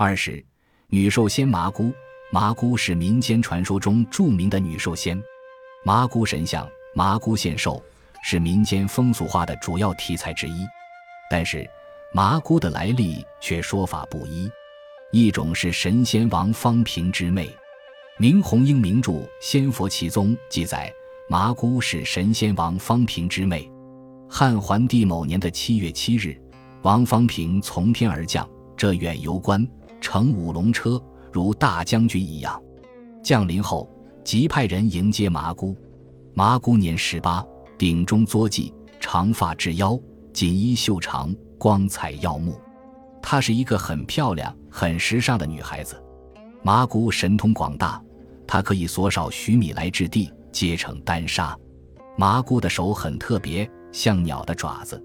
二是女兽仙麻姑，麻姑是民间传说中著名的女兽仙，麻姑神像、麻姑献寿是民间风俗画的主要题材之一。但是麻姑的来历却说法不一，一种是神仙王方平之妹。明洪英名著《仙佛奇宗》记载，麻姑是神仙王方平之妹。汉桓帝某年的七月七日，王方平从天而降，这远游观，乘五龙车，如大将军一样。降临后，即派人迎接麻姑。麻姑年十八，顶中作髻，长发至腰，锦衣袖长，光彩耀目。她是一个很漂亮、很时尚的女孩子。麻姑神通广大。她可以缩少许米来至地，结成丹砂。麻姑的手很特别，像鸟的爪子。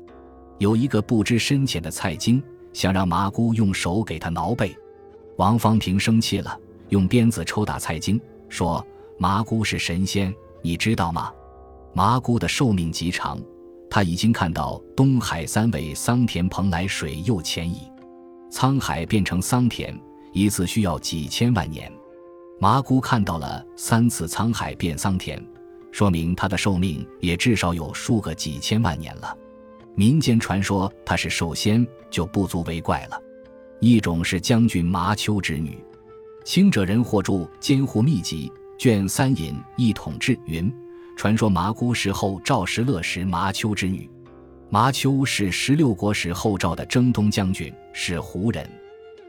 有一个不知深浅的菜精，想让麻姑用手给他挠背。王方平生气了，用鞭子抽打蔡京，说：“麻姑是神仙，你知道吗？”麻姑的寿命极长，他已经看到东海三尾桑田蓬莱水又迁移，沧海变成桑田，一次需要几千万年。麻姑看到了三次沧海变桑田，说明她的寿命也至少有数个几千万年了。民间传说她是寿仙，就不足为怪了。一种是将军麻丘之女，清者人或著《监护秘籍》卷三引一统志云：传说麻姑是后赵石勒时麻丘之女。麻丘是十六国时后赵的征东将军，是胡人。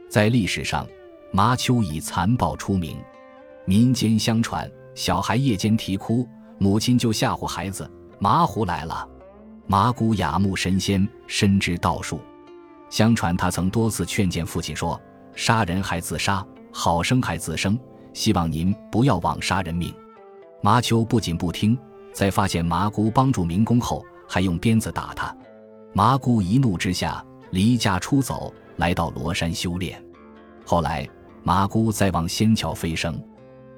在历史上，麻丘以残暴出名。民间相传，小孩夜间啼哭，母亲就吓唬孩子：“麻胡来了。”麻姑雅慕神仙，深知道术。相传他曾多次劝谏父亲说：“杀人还自杀，好生还自生，希望您不要枉杀人命。”麻丘不仅不听，在发现麻姑帮助民工后，还用鞭子打他。麻姑一怒之下离家出走，来到罗山修炼。后来，麻姑再往仙桥飞升。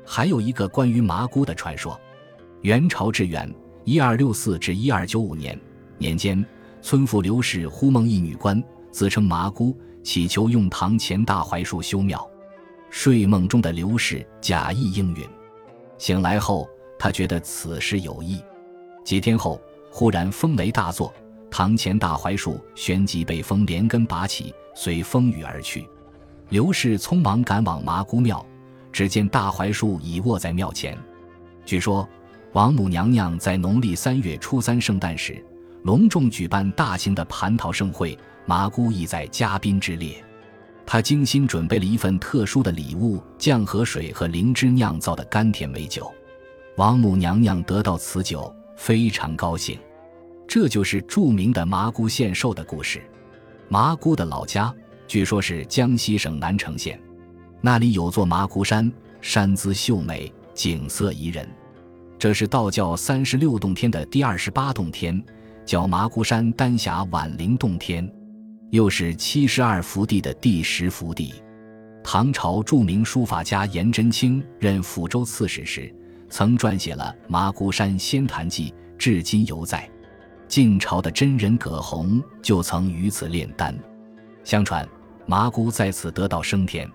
还有一个关于麻姑的传说：元朝至元（一二六四至一二九五年）年间，村妇刘氏忽梦一女官，自称麻姑，祈求用堂前大槐树修庙。睡梦中的刘氏假意应允，醒来后，他觉得此事有异。几天后，忽然风雷大作，堂前大槐树旋即被风连根拔起，随风雨而去。刘氏匆忙赶往麻姑庙。只见大槐树已卧在庙前。据说，王母娘娘在农历三月初三圣诞时，隆重举办大型的蟠桃盛会，麻姑亦在嘉宾之列。她精心准备了一份特殊的礼物——酱河水和灵芝酿造的甘甜美酒。王母娘娘得到此酒，非常高兴。这就是著名的麻姑献寿的故事。麻姑的老家，据说是江西省南城县。那里有座麻姑山，山姿秀美，景色宜人。这是道教三十六洞天的第二十八洞天，叫麻姑山丹霞晚灵洞天，又是七十二福地的第十福地。唐朝著名书法家颜真卿任抚州刺史时，曾撰写了《麻姑山仙坛记》，至今犹在。晋朝的真人葛洪就曾于此炼丹。相传，麻姑在此得道升天。